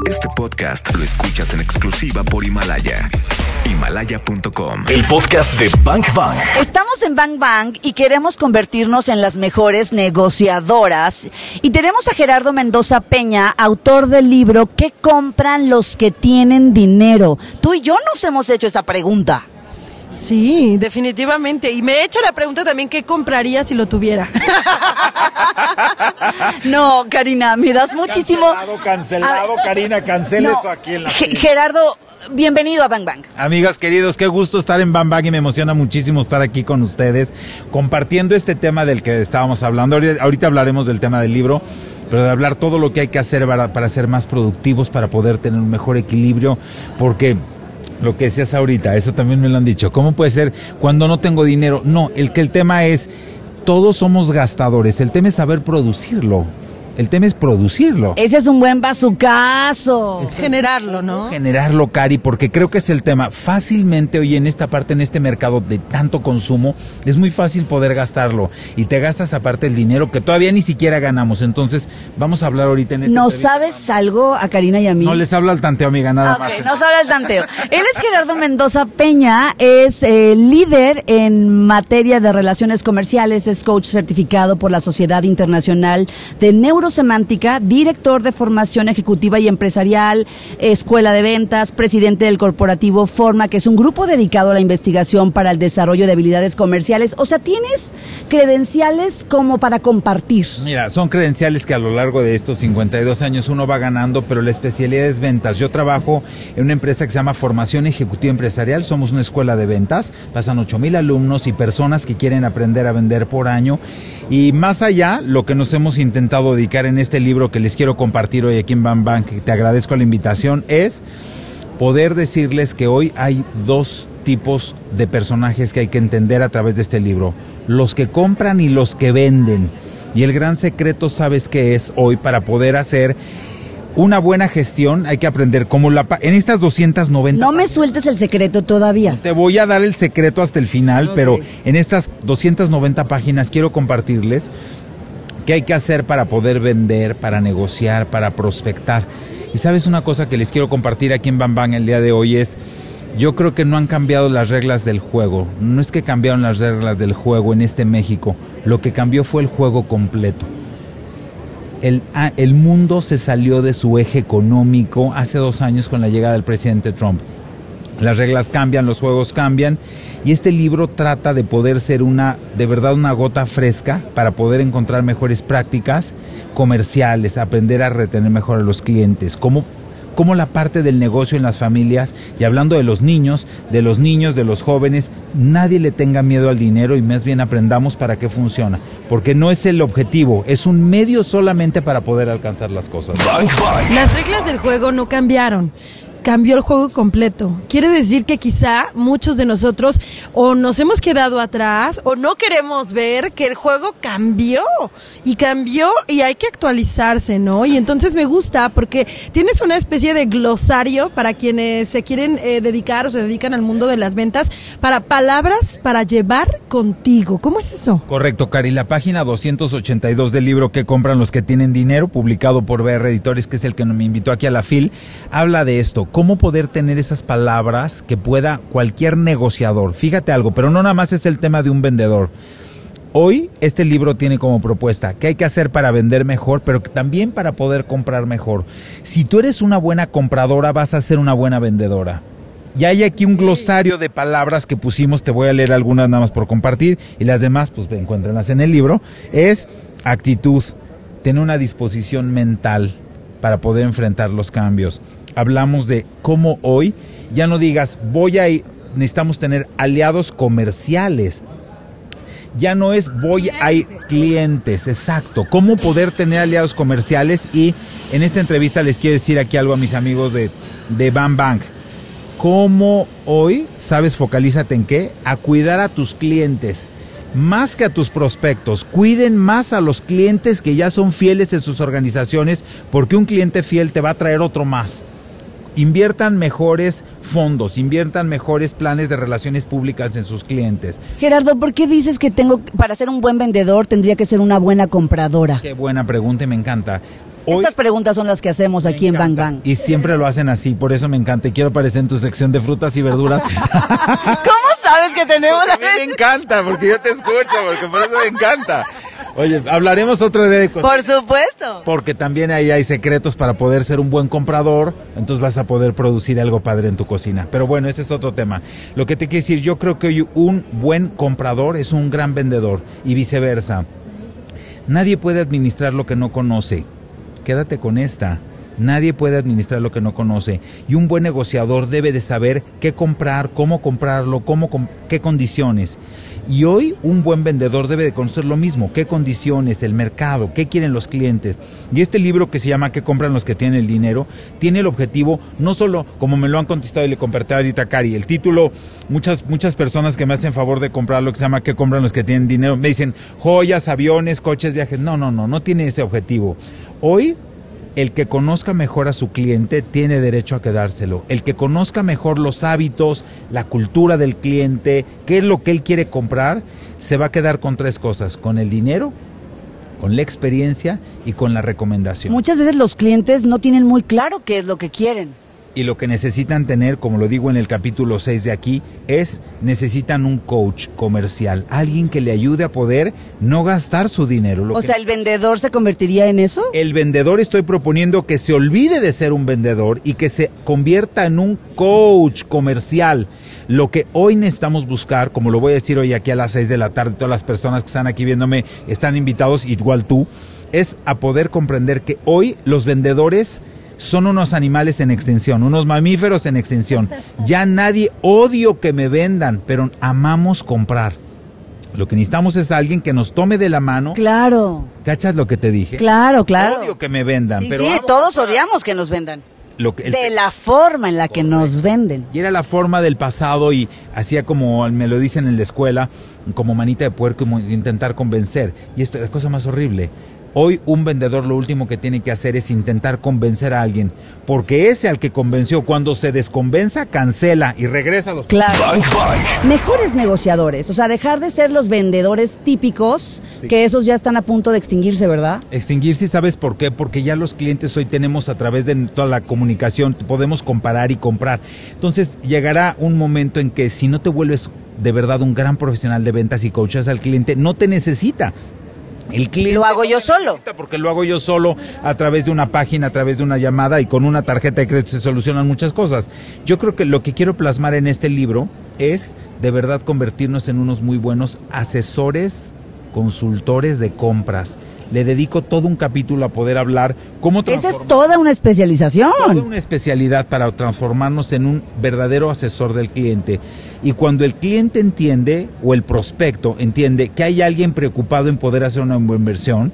Este podcast lo escuchas en exclusiva por Himalaya. Himalaya.com. El podcast de Bank Bang. Estamos en Bang Bang y queremos convertirnos en las mejores negociadoras. Y tenemos a Gerardo Mendoza Peña, autor del libro ¿Qué compran los que tienen dinero? Tú y yo nos hemos hecho esa pregunta. Sí, definitivamente. Y me he hecho la pregunta también, ¿qué compraría si lo tuviera? No, Karina, me das muchísimo. Cancelado, cancelado, Ah, Karina, cancela no. eso aquí en la. Gerardo, bienvenido a Bang Bang. Amigas queridos, qué gusto estar en Bambag y me emociona muchísimo estar aquí con ustedes compartiendo este tema del que estábamos hablando. Ahorita, ahorita hablaremos del tema del libro, pero de hablar todo lo que hay que hacer para, para ser más productivos, para poder tener un mejor equilibrio, porque lo que decías ahorita, eso también me lo han dicho. ¿Cómo puede ser cuando no tengo dinero? No, el que el tema es todos somos gastadores, el tema es saber producirlo. El tema es producirlo. Ese es un buen bazucazo. Generarlo, ¿no? generarlo, Cari, porque creo que es el tema. Fácilmente hoy en esta parte, en este mercado de tanto consumo, es muy fácil poder gastarlo. Y te gastas aparte el dinero que todavía ni siquiera ganamos. Entonces, vamos a hablar ahorita en este ¿No sabes algo a Karina y a mí? No les habla al tanteo, amiga, nada Ok, más. nos habla el tanteo. Él es Gerardo Mendoza Peña, es eh, líder en materia de relaciones comerciales, es coach certificado por la Sociedad Internacional de Neurosemántica, director de formación ejecutiva y empresarial, escuela de ventas, presidente del corporativo Forma, que es un grupo dedicado a la investigación para el desarrollo de habilidades comerciales. O sea, tienes credenciales como para compartir. Mira, son credenciales que a lo largo de estos 52 años uno va ganando, pero la especialidad es ventas. Yo trabajo en una empresa que se llama Formación Ejecutiva Empresarial, somos una escuela de ventas, pasan 8 mil alumnos y personas que quieren aprender a vender por año. Y más allá, lo que nos hemos intentado dedicar en este libro que les quiero compartir hoy aquí en Bam Bam, que te agradezco la invitación, es poder decirles que hoy hay dos tipos de personajes que hay que entender a través de este libro. Los que compran y los que venden. Y el gran secreto, ¿sabes qué es hoy para poder hacer una buena gestión? Hay que aprender cómo la... En estas 290... No me sueltes el secreto todavía. Te voy a dar el secreto hasta el final, pero en estas 290 páginas quiero compartirles qué hay que hacer para poder vender, para negociar, para prospectar. Y sabes una cosa que les quiero compartir aquí en Bam Bam el día de hoy es, yo creo que no han cambiado las reglas del juego. No es que cambiaron las reglas del juego en este México, lo que cambió fue el juego completo. El, ah, el mundo se salió de su eje económico hace dos años con la llegada del presidente Trump. Las reglas cambian, los juegos cambian y este libro trata de poder ser una, de verdad, una gota fresca para poder encontrar mejores prácticas comerciales, aprender a retener mejor a los clientes, cómo, cómo la parte del negocio en las familias y hablando de los niños, de los niños, de los jóvenes, nadie le tenga miedo al dinero y más bien aprendamos para qué funciona, porque no es el objetivo, es un medio solamente para poder alcanzar las cosas. Las reglas del juego no cambiaron. Cambió el juego completo. Quiere decir que quizá muchos de nosotros o nos hemos quedado atrás o no queremos ver que el juego cambió y cambió y hay que actualizarse, ¿no? Y entonces me gusta porque tienes una especie de glosario para quienes se quieren eh, dedicar o se dedican al mundo de las ventas para palabras para llevar contigo. ¿Cómo es eso? Correcto, Cari. La página 282 del libro que compran los que tienen dinero, publicado por BR Editores, que es el que me invitó aquí a la FIL, habla de esto. Cómo poder tener esas palabras que pueda cualquier negociador. Fíjate algo, pero no nada más es el tema de un vendedor. Hoy este libro tiene como propuesta qué hay que hacer para vender mejor, pero que también para poder comprar mejor. Si tú eres una buena compradora, vas a ser una buena vendedora. Y hay aquí un glosario de palabras que pusimos, te voy a leer algunas nada más por compartir y las demás pues encuéntrenlas en el libro. Es actitud, tener una disposición mental para poder enfrentar los cambios. Hablamos de cómo hoy ya no digas voy a ir, necesitamos tener aliados comerciales. Ya no es voy a ir clientes, exacto. Cómo poder tener aliados comerciales y en esta entrevista les quiero decir aquí algo a mis amigos de, de Bam Bank. ¿Cómo hoy sabes focalízate en qué? A cuidar a tus clientes. Más que a tus prospectos, cuiden más a los clientes que ya son fieles en sus organizaciones, porque un cliente fiel te va a traer otro más. Inviertan mejores fondos, inviertan mejores planes de relaciones públicas en sus clientes. Gerardo, ¿por qué dices que tengo, para ser un buen vendedor, tendría que ser una buena compradora? Qué buena pregunta y me encanta. Hoy- Estas preguntas son las que hacemos aquí en Bang. Bang. Y siempre lo hacen así, por eso me encanta. Y quiero aparecer en tu sección de frutas y verduras. ¿Cómo sabes que tenemos Porque a mí me encanta, porque yo te escucho, porque por eso me encanta. Oye, hablaremos otro día de cosas. Por supuesto. Porque también ahí hay secretos para poder ser un buen comprador, entonces vas a poder producir algo padre en tu cocina. Pero bueno, ese es otro tema. Lo que te quiero decir, yo creo que hoy un buen comprador es un gran vendedor y viceversa. Nadie puede administrar lo que no conoce. Quédate con esta. Nadie puede administrar lo que no conoce. Y un buen negociador debe de saber qué comprar, cómo comprarlo, cómo, qué condiciones. Y hoy un buen vendedor debe de conocer lo mismo, qué condiciones, el mercado, qué quieren los clientes. Y este libro que se llama ¿Qué compran los que tienen el dinero? tiene el objetivo, no solo como me lo han contestado y le compartí ahorita a Cari, el título, muchas, muchas personas que me hacen favor de comprar lo que se llama ¿Qué compran los que tienen dinero? Me dicen joyas, aviones, coches, viajes. No, no, no, no tiene ese objetivo. Hoy el que conozca mejor a su cliente tiene derecho a quedárselo. El que conozca mejor los hábitos, la cultura del cliente, qué es lo que él quiere comprar, se va a quedar con tres cosas, con el dinero, con la experiencia y con la recomendación. Muchas veces los clientes no tienen muy claro qué es lo que quieren. Y lo que necesitan tener, como lo digo en el capítulo 6 de aquí, es necesitan un coach comercial, alguien que le ayude a poder no gastar su dinero. Lo O que- sea, ¿el vendedor se convertiría en eso? el vendedor estoy proponiendo que se olvide de ser un vendedor y que se convierta en un coach comercial. Lo que hoy necesitamos buscar, como lo voy a decir hoy aquí a las 6 de la tarde, todas las personas que están aquí viéndome están invitados, igual tú, es a poder comprender que hoy los vendedores son unos animales en extinción, unos mamíferos en extinción. Ya nadie odio que me vendan, pero amamos comprar. Lo que necesitamos es alguien que nos tome de la mano. Claro, ¿Cachas lo que te dije? claro, claro. Odio que me vendan, Sí, pero sí, todos comprar. odiamos que nos vendan. Lo que- el- De la forma en la que nos venden. Y era la forma del pasado y hacía como me lo dicen en la escuela, como manita de puerco y intentar convencer. Y esto es la cosa más horrible. Hoy un vendedor lo último que tiene que hacer es intentar convencer a alguien, porque ese al que convenció cuando se desconvenza cancela y regresa a los Claro. Mejores negociadores, o sea, dejar de ser los vendedores típicos, Sí. que esos ya están a punto de extinguirse, ¿verdad? Extinguirse, ¿sabes por qué? Porque ya los clientes hoy tenemos a través de toda la comunicación, podemos comparar y comprar. Entonces llegará un momento en que si no te vuelves de verdad un gran profesional de ventas y coachas al cliente, no te necesita. El cliente Lo hago yo solo. Porque lo hago yo solo a través de una página, a través de una llamada y con una tarjeta de crédito se solucionan muchas cosas. Yo creo que lo que quiero plasmar en este libro es de verdad convertirnos en unos muy buenos asesores, consultores de compras. Le dedico todo un capítulo a poder hablar cómo Esa es toda una especialización. toda una especialidad para transformarnos en un verdadero asesor del cliente. Y cuando el cliente entiende, o el prospecto entiende, que hay alguien preocupado en poder hacer una buena inversión,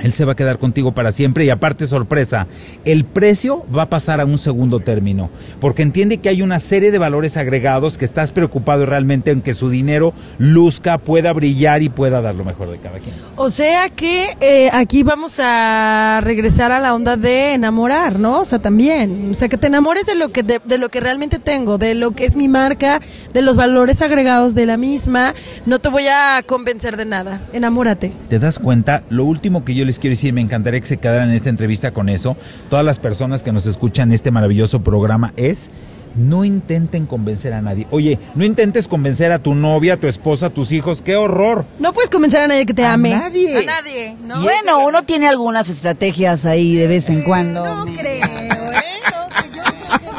él se va a quedar contigo para siempre y aparte sorpresa, el precio va a pasar a un segundo término, porque entiende que hay una serie de valores agregados que estás preocupado realmente en que su dinero luzca, pueda brillar y pueda dar lo mejor de cada quien. O sea que eh, aquí vamos a regresar a la onda de enamorar, ¿no? O sea, también. O sea, que te enamores de lo que, de, de lo que realmente tengo, de lo que es mi marca, de los valores agregados de la misma. No te voy a convencer de nada. Enamórate. ¿Te das cuenta? Lo último que yo les quiero decir, me encantaría que se quedaran en esta entrevista con eso, todas las personas que nos escuchan este maravilloso programa, es no intenten convencer a nadie. Oye, no intentes convencer a tu novia, a tu esposa, a tus hijos, qué horror. No puedes convencer a nadie que te A ame. nadie. A nadie, ¿no? Bueno, uno tiene algunas estrategias ahí de vez en cuando. No Me- creo, ¿eh? No, que yo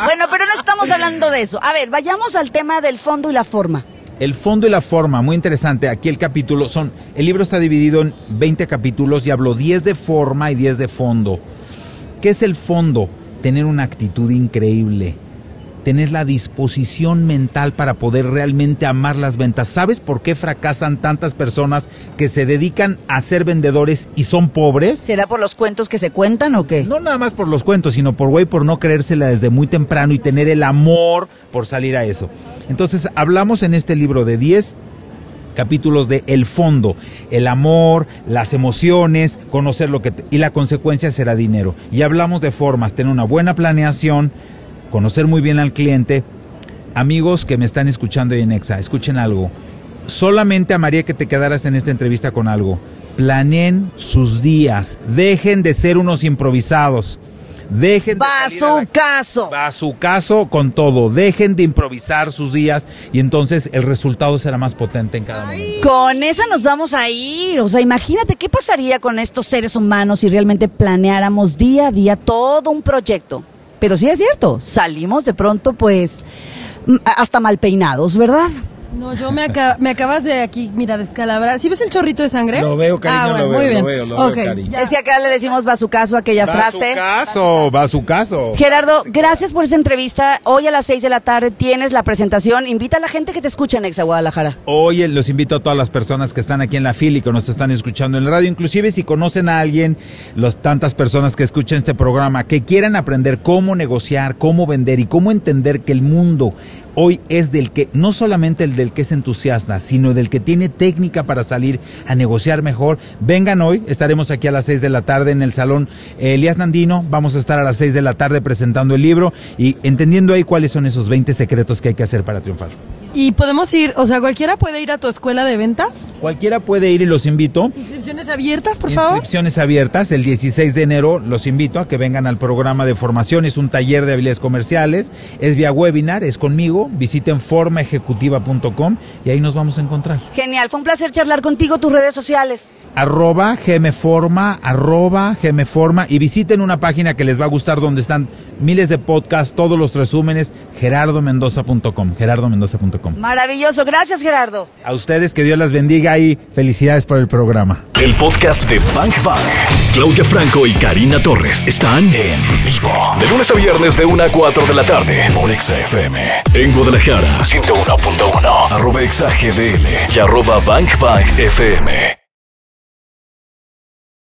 Bueno, pero no estamos hablando de eso. A ver, vayamos al tema del fondo y la forma. El fondo y la forma, muy interesante. Aquí el capítulo son, el libro está dividido en 20 capítulos y hablo 10 de forma y 10 de fondo. ¿Qué es el fondo? Tener una actitud increíble. Tener la disposición mental para poder realmente amar las ventas. ¿Sabes por qué fracasan tantas personas que se dedican a ser vendedores y son pobres? ¿Será por los cuentos que se cuentan o qué? No nada más por los cuentos, sino por güey, por no creérsela desde muy temprano y tener el amor por salir a eso. Entonces, hablamos en este libro de 10 capítulos de el fondo, el amor, las emociones, conocer lo que te- y la consecuencia será dinero. Y hablamos de formas, tener una buena planeación, conocer muy bien al cliente. Amigos que me están escuchando en Exa, escuchen algo. Solamente amaría que te quedaras en esta entrevista con algo. planeen sus días, dejen de ser unos improvisados. Dejen de Va la- su caso. Va a su caso con todo. Dejen de improvisar sus días y entonces el resultado será más potente en cada momento. Con esa nos vamos a ir. O sea, imagínate qué pasaría con estos seres humanos si realmente planeáramos día a día todo un proyecto. Pero sí es cierto, salimos de pronto pues mm, hasta mal peinados, ¿verdad? No, yo me, aca- me acabas de aquí, mira, descalabrar. ¿Sí ves el chorrito de sangre? Lo veo, cariño, Ah, bueno, lo veo, muy lo bien. veo, lo veo, Ok, cariño. ya. Es que acá le decimos va su caso a aquella Va a frase. su caso, va a su caso. Gerardo, gracias por esa entrevista. Hoy a las 6 de la tarde tienes la presentación. Invita a la gente que te escuche en Exa Guadalajara. Hoy eh, los invito a todas las personas que están aquí en la fila y que nos están escuchando en la radio, inclusive si conocen a alguien, los tantas personas que escuchan este programa, que quieran aprender cómo negociar, cómo vender y cómo entender que el mundo hoy es del que, no solamente el del que es entusiasta, sino del que tiene técnica para salir a negociar mejor. Vengan hoy, estaremos aquí a las 6 de la tarde en el salón eh, Elías Nandino, vamos a estar a las 6 de la tarde presentando el libro y entendiendo ahí cuáles son esos 20 secretos que hay que hacer para triunfar. Y podemos ir, o sea, cualquiera puede ir a tu escuela de ventas. Cualquiera puede ir y los invito. Inscripciones abiertas, por favor. Inscripciones abiertas. El 16 de enero los invito a que vengan al programa de formación. Es un taller de habilidades comerciales. Es vía webinar, es conmigo. Visiten formaejecutiva.com y ahí nos vamos a encontrar. Genial, fue un placer charlar contigo, tus redes sociales. Arroba gmforma, arroba gmforma y visiten una página que les va a gustar donde están miles de podcasts, todos los resúmenes, gerardomendoza.com, gerardomendoza.com. Maravilloso, gracias Gerardo. A ustedes que Dios las bendiga y felicidades por el programa. El podcast de Bank Bank. Claudia Franco y Karina Torres están en vivo. De lunes a viernes de 1 a 4 de la tarde por Exa FM. En Guadalajara, 101.1. Arroba Exa GDL y arroba Bank Bank FM.